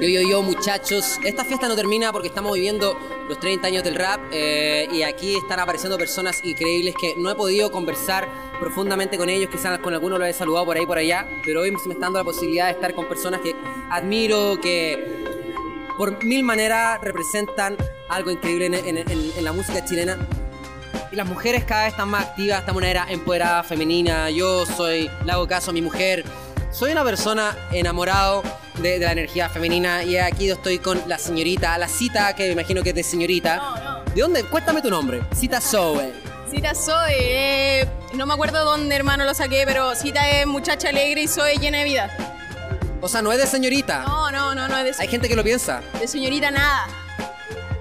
Yo, yo, yo, muchachos, esta fiesta no termina porque estamos viviendo los 30 años del rap eh, y aquí están apareciendo personas increíbles que no he podido conversar profundamente con ellos, quizás con algunos lo he saludado por ahí por allá, pero hoy me está dando la posibilidad de estar con personas que admiro, que por mil maneras representan algo increíble en, la música chilena. Y las mujeres cada vez están más activas, esta manera empoderada, femenina. Yo soy, le hago caso a mi mujer. Soy una persona enamorado de, la energía femenina y aquí estoy con la señorita, la cita que me imagino que es de señorita. No, no. ¿De dónde? Cuéntame tu nombre. Cita Zoe. Cita Zoe, eh, no me acuerdo dónde hermano lo saqué, pero Cita es muchacha alegre y Zoe llena de vida. O sea, no es de señorita. No, no, no, no es de Hay gente que lo piensa. De señorita nada.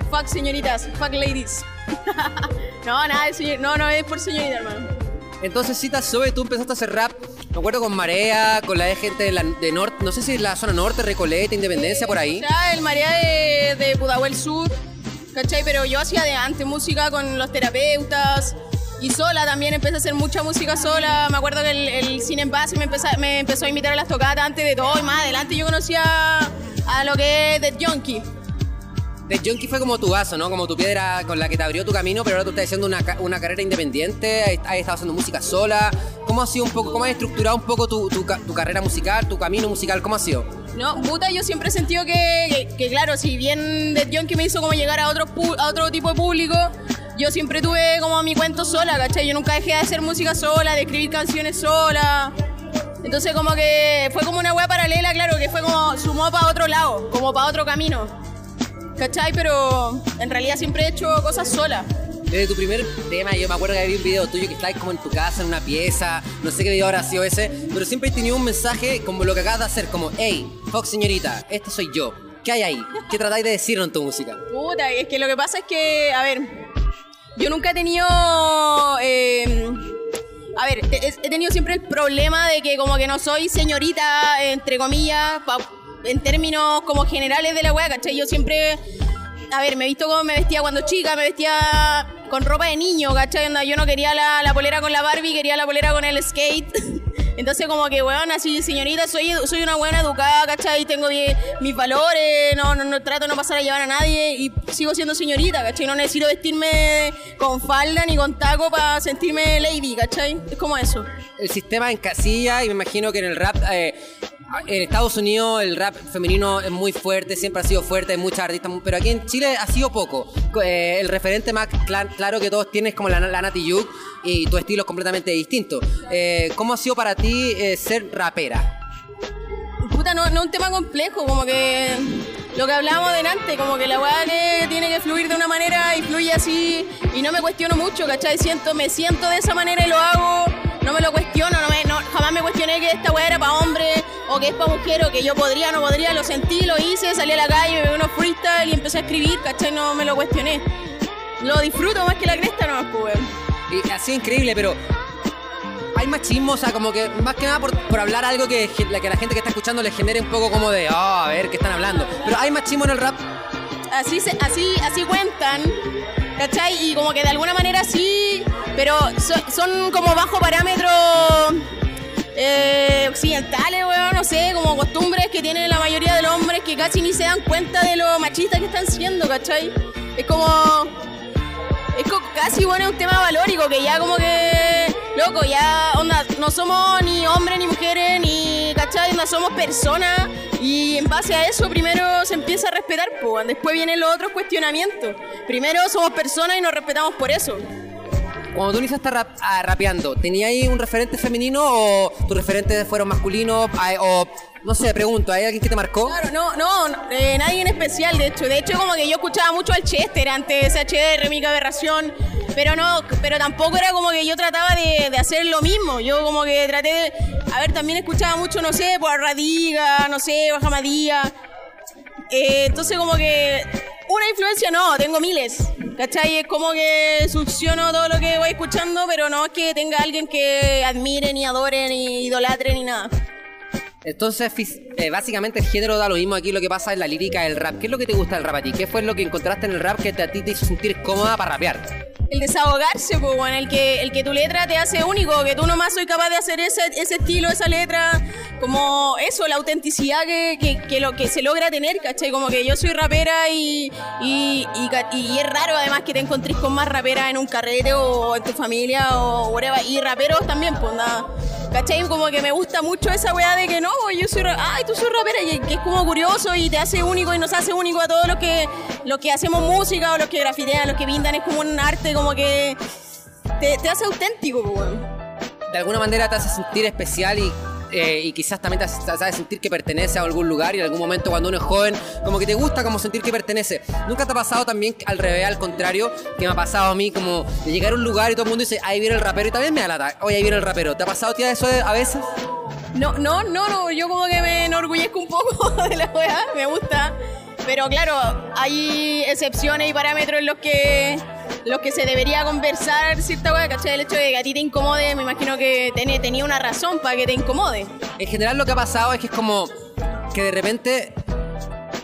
Fuck señoritas, fuck ladies. no, nada de señorita, no, no es por señorita, hermano. Entonces, Cita Zoe, tú empezaste a hacer rap me acuerdo con Marea, con la gente de, norte, no sé si la zona norte, Recoleta, Independencia, por ahí. Ya, el Marea de, de Pudahuel Sur, ¿cachai? Pero yo hacía de antes música con los terapeutas y sola también empecé a hacer mucha música sola. Me acuerdo que el, el Cine en Base me empezó, me empezó a invitar a las tocadas antes de todo y más adelante yo conocía a lo que es The Junkie. The Junkie fue como tu vaso, ¿no? Como tu piedra con la que te abrió tu camino, pero ahora tú estás haciendo una, una carrera independiente, has estado haciendo música sola. ¿Cómo ha sido un poco, cómo has estructurado un poco tu, tu, carrera musical, tu camino musical? ¿Cómo ha sido? No, puta, yo siempre he sentido que, que, claro, si bien The Junkie me hizo como llegar a otro, a otro tipo de público, yo siempre tuve como mi cuento sola, ¿cachai? Yo nunca dejé de hacer música sola, de escribir canciones sola. Entonces como que fue como una wea paralela, claro, que fue como sumó para otro lado, como para otro camino. ¿Cachai? Pero en realidad siempre he hecho cosas sola. Desde tu primer tema, yo me acuerdo que había un video tuyo que estabas como en tu casa, en una pieza, no sé qué video habrá sido ese, pero siempre he tenido un mensaje como lo que acabas de hacer, como, hey, Fox señorita, este soy yo. ¿Qué hay ahí? ¿Qué tratáis de decir en tu música? Puta, es que lo que pasa es que, a ver, yo nunca he tenido... Eh, a ver, he tenido siempre el problema de que como que no soy señorita, entre comillas, en términos como generales de la weá, ¿cachai? Yo siempre, a ver, me he visto como me vestía cuando chica, me vestía con ropa de niño, ¿cachai? Yo no quería la, la polera con la Barbie, quería la polera con el skate. Entonces como que, weón, así, señorita, soy, soy una buena educada, ¿cachai? Tengo mis valores, no, no, no, trato de no pasar a llevar a nadie y sigo siendo señorita, ¿cachai? No necesito vestirme con falda ni con taco para sentirme lady, ¿cachai? Es como eso. El sistema en casilla y me imagino que en el rap... Eh, en Estados Unidos el rap femenino es muy fuerte, siempre ha sido fuerte, hay muchas artistas, pero aquí en Chile ha sido poco. Eh, el referente más claro que todos tienes como la, la Nati Yuk y tu estilo es completamente distinto. Eh, ¿Cómo ha sido para ti eh, ser rapera? Puta, no, no es un tema complejo, como que lo que hablábamos delante, como que la weá que tiene que fluir de una manera y fluye así y no me cuestiono mucho, ¿cachai? Siento, me siento de esa manera y lo hago, no me lo cuestiono, no me, jamás me cuestioné que esta weá era para hombre que es para mujer o que yo podría, no podría, lo sentí, lo hice, salí a la calle, me vi unos freestyle y empecé a escribir, ¿cachai? No me lo cuestioné. Lo disfruto más que la cresta, no, pues, Y sido increíble, pero hay machismo, o sea, como que más que nada por, hablar algo que, que la gente que está escuchando le genere un poco como de, oh, a ver, ¿qué están hablando? Pero hay machismo en el rap. Así, se, así, así cuentan, ¿cachai? Y como que de alguna manera sí, pero son como bajo parámetro eh, occidentales, weón, no sé, como costumbres que tienen la mayoría de los hombres que casi ni se dan cuenta de lo machistas que están siendo, ¿cachai? Es como. Es casi, bueno, es un tema valórico que ya como que. Loco, ya, onda, no somos ni hombres ni mujeres, ni. ¿cachai? Onda, somos personas y en base a eso primero se empieza a respetar, pues, después vienen los otros cuestionamientos. Primero somos personas y nos respetamos por eso. Cuando tú iniciaste rap, a, rapeando, ¿tenía ahí un referente femenino o tus referentes fueron masculinos? O, no sé, pregunto, ¿hay alguien que te marcó? Claro, no, no, eh, nadie en especial, de hecho. De hecho, como que yo escuchaba mucho al Chester antes de SHR, mi aberración. Pero no, pero tampoco era como que yo trataba de, hacer lo mismo. Yo como que traté de. A ver, también escuchaba mucho, no sé, por Radiga, no sé, Bajamadía. Eh, entonces, como que. Una influencia no, tengo miles. ¿Cachai? Es como que succiono todo lo que voy escuchando, pero no es que tenga alguien que admire, ni adore, ni idolatre, ni nada. Entonces, eh, básicamente el género da lo mismo aquí, lo que pasa es la lírica del rap. ¿Qué es lo que te gusta del rap a ti? ¿Qué fue lo que encontraste en el rap que a ti te hizo sentir cómoda para rapear? El desahogarse, pues, bueno, el que, el que tu letra te hace único, que tú nomás soy capaz de hacer ese, ese estilo, esa letra, como eso, la autenticidad que, que, que lo que se logra tener, ¿cachai? Como que yo soy rapera y, y, y, es raro además que te encontrés con más raperas en un carrete o en tu familia o whatever, y raperos también, pues nada. ¿Cachai? Como que me gusta mucho esa weá de que no, yo soy, ay, tú soy rapera, y que es como curioso y te hace único y nos hace único a todos los que, los que hacemos música o los que grafitean, los que pintan, es como un arte como que te, te hace auténtico, pues, weón. De alguna manera te hace sentir especial y, eh, y quizás también te hace, sentir que pertenece a algún lugar y en algún momento cuando uno es joven, como que te gusta como sentir que pertenece. ¿Nunca te ha pasado también al revés, al contrario, que me ha pasado a mí como de llegar a un lugar y todo el mundo dice, ahí viene el rapero y también me da lata, oye, ahí viene el rapero. ¿Te ha pasado, tía, eso a veces? No, no, no, no, yo como que me enorgullezco un poco de la weá, me gusta. Pero claro, hay excepciones y parámetros en los que los que se debería conversar cierta weá, ¿cachai? El hecho de que a ti te incomode, me imagino que ten- tenía una razón para que te incomode. En general lo que ha pasado es que es como que de repente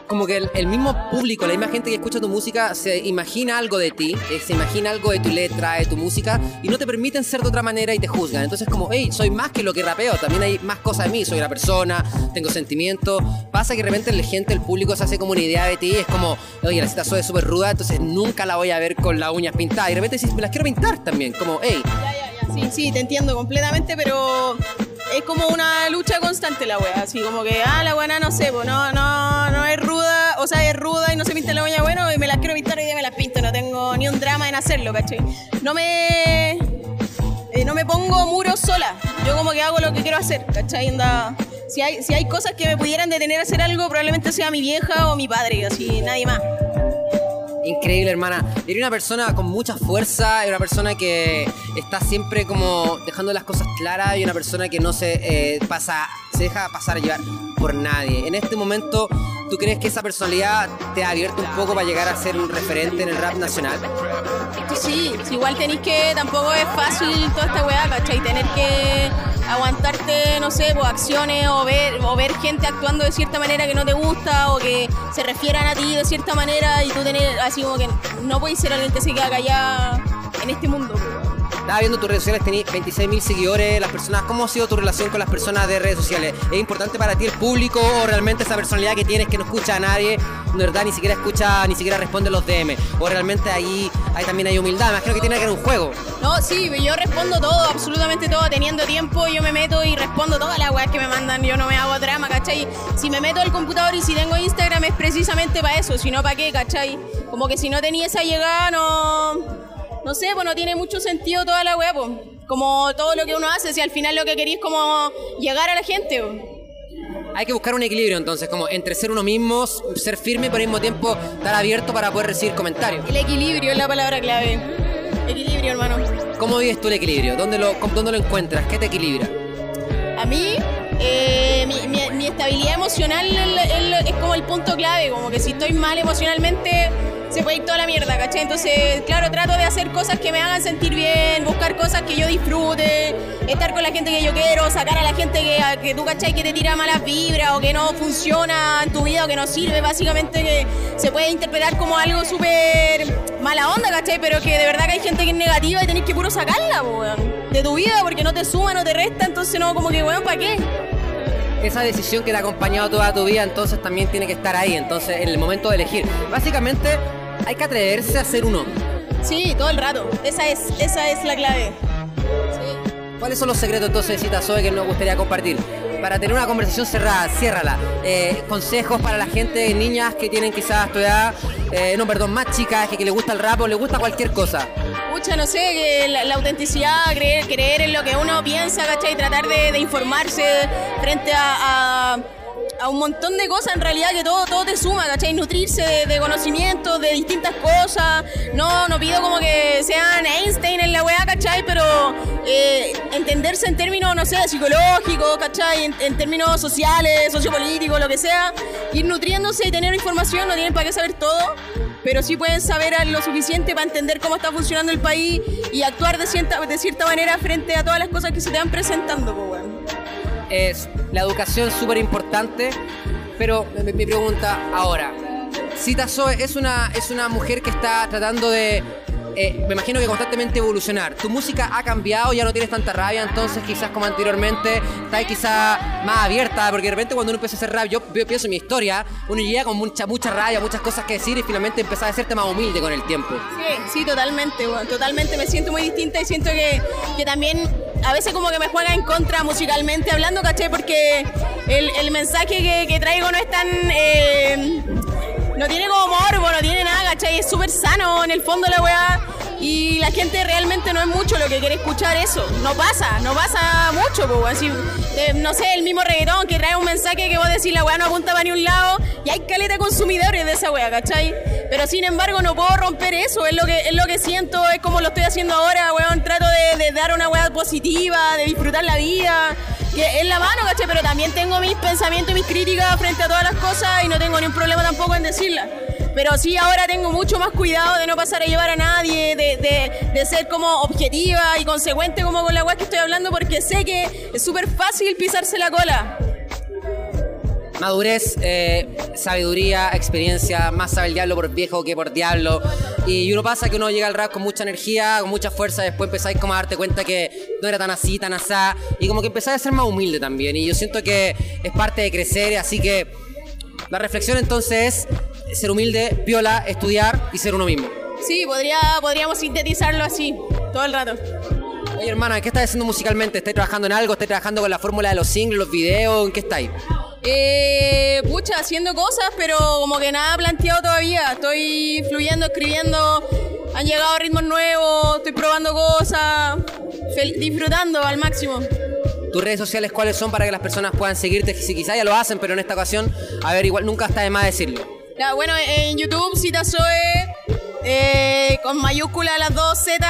como que el, el mismo público, la misma gente que escucha tu música se imagina algo de ti, eh, se imagina algo de tu letra, de tu música y no te permiten ser de otra manera y te juzgan. Entonces como, hey, soy más que lo que rapeo, también hay más cosas de mí, soy una persona, tengo sentimientos. Pasa que de repente la gente, el público se hace como una idea de ti, es como, oye, la cita soy súper ruda, entonces nunca la voy a ver con las uñas pintadas. Y de repente dices, me las quiero pintar también, como, hey, Ya, ya, ya. Sí, sí, te entiendo completamente, pero es como una lucha constante la wea. Así como que, ah, la buena no sé, pues no, no, no es ruda, o sea, es ruda y no se pinta la uña, bueno, y me las quiero pintar y ya me las pinto. No tengo ni un drama en hacerlo, ¿cachai? No me. eh, no me pongo muros sola. Yo como que hago lo que quiero hacer, ¿cachai? Anda- si, hay, si hay cosas que me pudieran detener a hacer algo, probablemente sea mi vieja o mi padre, así, nadie más. Increíble, hermana. Eres una persona con mucha fuerza, eres una persona que está siempre como dejando las cosas claras y una persona que no se eh, pasa, se deja pasar a llevar por nadie. En este momento, ¿tú crees que esa personalidad te ha abierto un poco para llegar a ser un referente en el rap nacional? Sí, igual tenéis que, tampoco es fácil toda esta weá, ¿cachai? Tener que aguantarte, no sé, pues, acciones o ver, o ver gente actuando de cierta manera que no te gusta o que se refieran a ti de cierta manera y tú tener así como que no puedes ser alguien que se queda callado en este mundo. Estaba viendo tus redes sociales, tenías 26.000 seguidores, las personas, ¿cómo ha sido tu relación con las personas de redes sociales? ¿Es importante para ti el público o realmente esa personalidad que tienes que no escucha a nadie, de verdad ni siquiera escucha, ni siquiera responde los DM? ¿O realmente ahí, ahí también hay humildad? Me imagino que tiene que ver un juego. No, sí, yo respondo todo, absolutamente todo, teniendo tiempo yo me meto y respondo todas las weas que me mandan, yo no me hago drama, ¿cachai? Si me meto al computador y si tengo Instagram es precisamente para eso, si no para qué, ¿cachai? Como que si no tenía esa llegada no... No sé, pues no tiene mucho sentido toda la wea, pues. Como todo lo que uno hace, si al final lo que quería es como llegar a la gente, pues. Hay que buscar un equilibrio entonces, como entre ser uno mismo, ser firme, pero al mismo tiempo estar abierto para poder recibir comentarios. El equilibrio es la palabra clave. Equilibrio, hermano. ¿Cómo vives tú el equilibrio? ¿Dónde lo, dónde lo encuentras? ¿Qué te equilibra? A mí, eh, mi, mi- mi estabilidad emocional es como el punto clave, como que si estoy mal emocionalmente se puede ir toda la mierda, ¿cachai? Entonces, claro, trato de hacer cosas que me hagan sentir bien, buscar cosas que yo disfrute, estar con la gente que yo quiero, sacar a la gente que, que tú, ¿cachai? Que te tira malas vibras o que no funciona en tu vida o que no sirve, básicamente que se puede interpretar como algo súper mala onda, ¿cachai? Pero que de verdad que hay gente que es negativa y tenés que puro sacarla, weón, de tu vida porque no te suma, no te resta, entonces no, como que, weón, ¿para qué? Esa decisión que te ha acompañado toda tu vida, entonces también tiene que estar ahí, entonces en el momento de elegir. Básicamente, hay que atreverse a ser uno. Sí, todo el rato. Esa es, esa es la clave. Sí. ¿Cuáles son los secretos entonces de Cita Zoe que nos gustaría compartir? Para tener una conversación cerrada, ciérrala. Eh, consejos para la gente, niñas que tienen quizás tu edad, eh, no, perdón, más chicas, que, que les gusta el rap o les gusta cualquier cosa. Pucha, no sé, que la, la autenticidad, creer, creer en lo que uno piensa, ¿cachai? Tratar de, de informarse frente a, a- a un montón de cosas en realidad que todo, todo te suma, ¿cachai? Nutrirse de, de conocimientos, de distintas cosas. No, no pido como que sean Einstein en la weá, ¿cachai? Pero eh, entenderse en términos, no sé, psicológicos, ¿cachai? En, en términos sociales, sociopolíticos, lo que sea. Ir nutriéndose y tener información, no tienen para qué saber todo pero sí pueden saber lo suficiente para entender cómo está funcionando el país y actuar de cierta, de cierta manera frente a todas las cosas que se te van presentando, pues, weón. Es la educación súper importante, pero mi, pregunta ahora, Cita Zoe es una, es una mujer que está tratando de eh, me imagino que constantemente evolucionar. Tu música ha cambiado, ya no tienes tanta rabia, entonces quizás como anteriormente, estás quizás más abierta, porque de repente cuando uno empieza a hacer rap, yo, pienso en mi historia, uno llega con mucha, mucha rabia, muchas cosas que decir y finalmente empezás a hacerte más humilde con el tiempo. Sí, sí, totalmente, totalmente. Me siento muy distinta y siento que, que también a veces como que me juega en contra musicalmente hablando, ¿caché? Porque el, el mensaje que, que, traigo no es tan... Eh, no tiene como morbo, no tiene nada, ¿cachai? Es súper sano en el fondo la weá. Y la gente realmente no es mucho lo que quiere escuchar eso. No pasa, no pasa mucho, pues. Así, eh, no sé, el mismo reggaetón que trae un mensaje que vos decís la weá no apunta para ni un lado. Y hay caleta consumidores de esa weá, ¿cachai? Pero sin embargo no puedo romper eso, es lo que, es lo que siento, es como lo estoy haciendo ahora, weón. Trato de, de dar una weá positiva, de disfrutar la vida que es la mano, ¿cachai? Pero también tengo mis pensamientos y mis críticas frente a todas las cosas y no tengo ningún problema tampoco en decirlas. Pero sí ahora tengo mucho más cuidado de no pasar a llevar a nadie, de, de, de ser como objetiva y consecuente como con la web que estoy hablando porque sé que es súper fácil pisarse la cola. Madurez, eh, sabiduría, experiencia, más sabe el diablo por viejo que por diablo. Y uno pasa que uno llega al rap con mucha energía, con mucha fuerza, después empezáis como a darte cuenta que no era tan así, tan asá, y como que empezáis a ser más humilde también. Y yo siento que es parte de crecer, así que la reflexión entonces es ser humilde, viola, estudiar y ser uno mismo. Sí, podría, podríamos sintetizarlo así, todo el rato. Oye, hermana, ¿qué estás haciendo musicalmente? ¿Estás trabajando en algo? ¿Estás trabajando con la fórmula de los singles, los videos? ¿En qué estáis? Eh, pucha, haciendo cosas, pero como que nada planteado todavía. Estoy fluyendo, escribiendo. Han llegado ritmos nuevos, estoy probando cosas, disfrutando al máximo. ¿Tus redes sociales cuáles son para que las personas puedan seguirte? Si quizá ya lo hacen, pero en esta ocasión, a ver, igual nunca está de más decirlo. Ya, bueno, en YouTube, Cita Zoe, eh, con mayúscula las dos Z.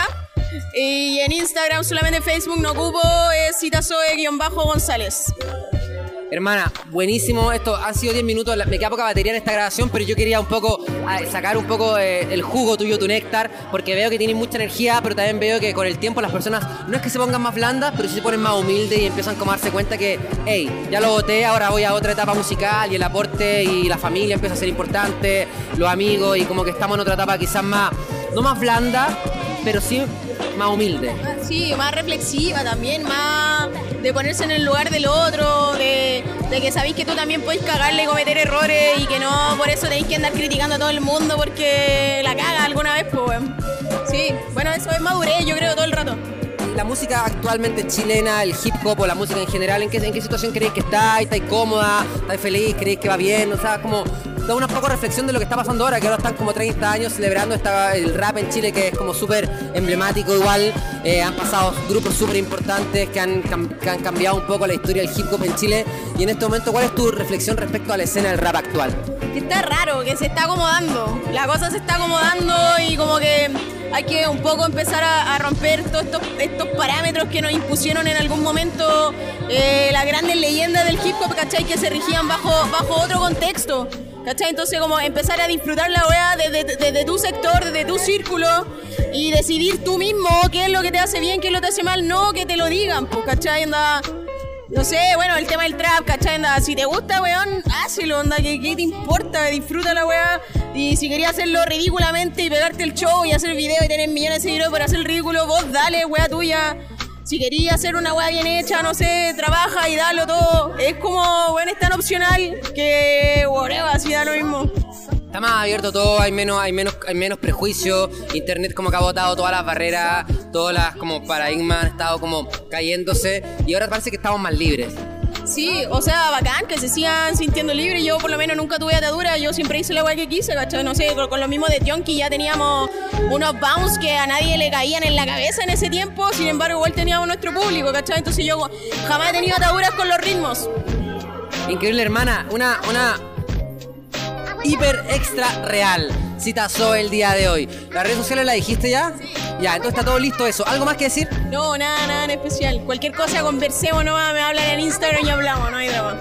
Y en Instagram, solamente en Facebook, no ocupo, es Cita Zoe-González. Hermana, buenísimo. Esto han sido 10 minutos. Me queda poca batería en esta grabación, pero yo quería un poco sacar un poco eh, el jugo tuyo, tu néctar, porque veo que tienes mucha energía, pero también veo que con el tiempo las personas no es que se pongan más blandas, pero sí se ponen más humildes y empiezan como a darse cuenta que, hey, ya lo voté, ahora voy a otra etapa musical y el aporte y la familia empieza a ser importante, los amigos y como que estamos en otra etapa quizás más, no más blanda, pero sí más humilde. Sí, más reflexiva también, más de ponerse en el lugar del otro, de, de que sabéis que tú también podéis cagarle y cometer errores y que no por eso tenéis que andar criticando a todo el mundo porque la caga alguna vez, pues, bueno. Sí, bueno, eso es madurez, yo creo, todo el rato. La música actualmente chilena, el hip hop o la música en general, ¿en qué, en qué situación creéis que está? ¿Estáis cómoda? ¿Estáis feliz? ¿Creéis que va bien? O sea, como da una poco reflexión de lo que está pasando ahora, que ahora están como 30 años celebrando esta, el rap en Chile, que es como súper emblemático igual. Eh, han pasado grupos súper importantes que han, que han cambiado un poco la historia del hip hop en Chile. Y en este momento, ¿cuál es tu reflexión respecto a la escena del rap actual? Está raro, que se está acomodando. La cosa se está acomodando y como que hay que un poco empezar a, a romper todos estos, estos, parámetros que nos impusieron en algún momento eh, las grandes leyendas del hip hop, ¿cachai? Que se regían bajo, bajo otro contexto. ¿Cachai? Entonces como empezar a disfrutar la desde, desde, tu sector, desde tu círculo y decidir tú mismo qué es lo que te hace bien, qué es lo que te hace mal, no que te lo digan, pues, ¿cachai? Anda, no sé, bueno, el tema del trap, ¿cachai? Anda, si te gusta, weón, hazlo, onda, ¿qué, qué te importa? Disfruta la weá. Y si querías hacerlo ridículamente y pegarte el show y hacer video y tener millones de seguidores para hacer el ridículo, vos dale, weá tuya si querías hacer una weá bien hecha, no sé, trabaja y dalo todo. Es como, bueno, es tan opcional que, whatever, así da lo mismo. Está más abierto todo, hay menos, hay menos, hay menos prejuicio, internet como que ha botado todas las barreras, todas las como paradigmas han estado como cayéndose y ahora parece que estamos más libres. Sí, o sea, bacán, que se sigan sintiendo libres. Yo por lo menos nunca tuve atadura, yo siempre hice la weá que quise, ¿cachai? No sé, con, lo mismo de Tionki ya teníamos unos bounce que a nadie le caían en la cabeza en ese tiempo, sin embargo igual teníamos nuestro público, ¿cachai? Entonces yo jamás he tenido ataduras con los ritmos. Increíble, hermana, una, una hiper extra real. Citazó el día de hoy. ¿Las redes sociales la dijiste ya? Sí. Ya, entonces está todo listo eso. ¿Algo más que decir? No, nada, nada en especial. Cualquier cosa conversemos nomás, me hablan en Instagram y hablamos, no hay drama.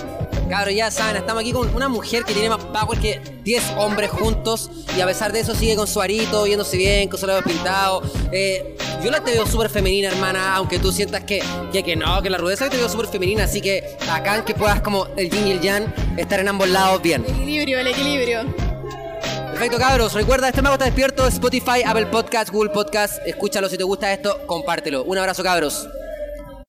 Cabros, ya saben, estamos aquí con una mujer que tiene más power que 10 hombres juntos y a pesar de eso sigue con su arito, viéndose bien, con su labios pintados. Eh, yo la te veo súper femenina, hermana, aunque tú sientas que, que, que no, que la rudeza te veo súper femenina, así que acá que puedas como el yin y el yang estar en ambos lados bien. El equilibrio, el equilibrio. Perfecto, cabros. Recuerda, este mago está despierto. Spotify, Apple Podcast, Google Podcast. Escúchalo si te gusta esto, compártelo. Un abrazo, cabros.